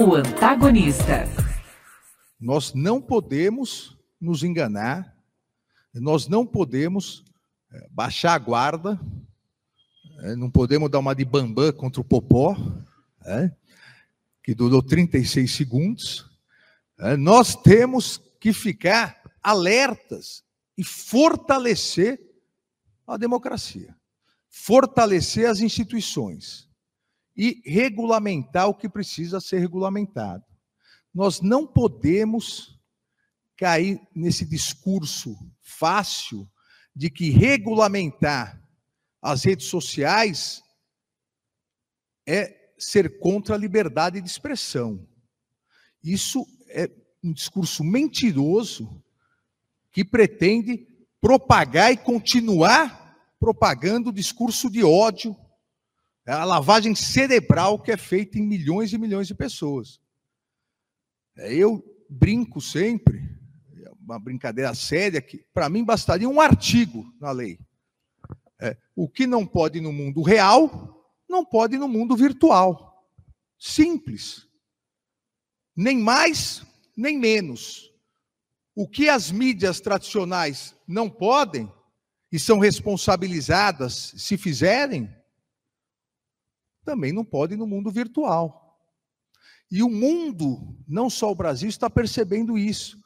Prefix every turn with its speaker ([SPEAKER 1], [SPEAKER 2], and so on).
[SPEAKER 1] O antagonista.
[SPEAKER 2] Nós não podemos nos enganar, nós não podemos é, baixar a guarda, é, não podemos dar uma de bambã contra o Popó, é, que durou 36 segundos. É, nós temos que ficar alertas e fortalecer a democracia, fortalecer as instituições e regulamentar o que precisa ser regulamentado. Nós não podemos cair nesse discurso fácil de que regulamentar as redes sociais é ser contra a liberdade de expressão. Isso é um discurso mentiroso que pretende propagar e continuar propagando o discurso de ódio é a lavagem cerebral que é feita em milhões e milhões de pessoas. É, eu brinco sempre, é uma brincadeira séria, que para mim bastaria um artigo na lei. É, o que não pode no mundo real, não pode no mundo virtual. Simples. Nem mais, nem menos. O que as mídias tradicionais não podem e são responsabilizadas se fizerem, também não pode no mundo virtual. E o mundo, não só o Brasil, está percebendo isso.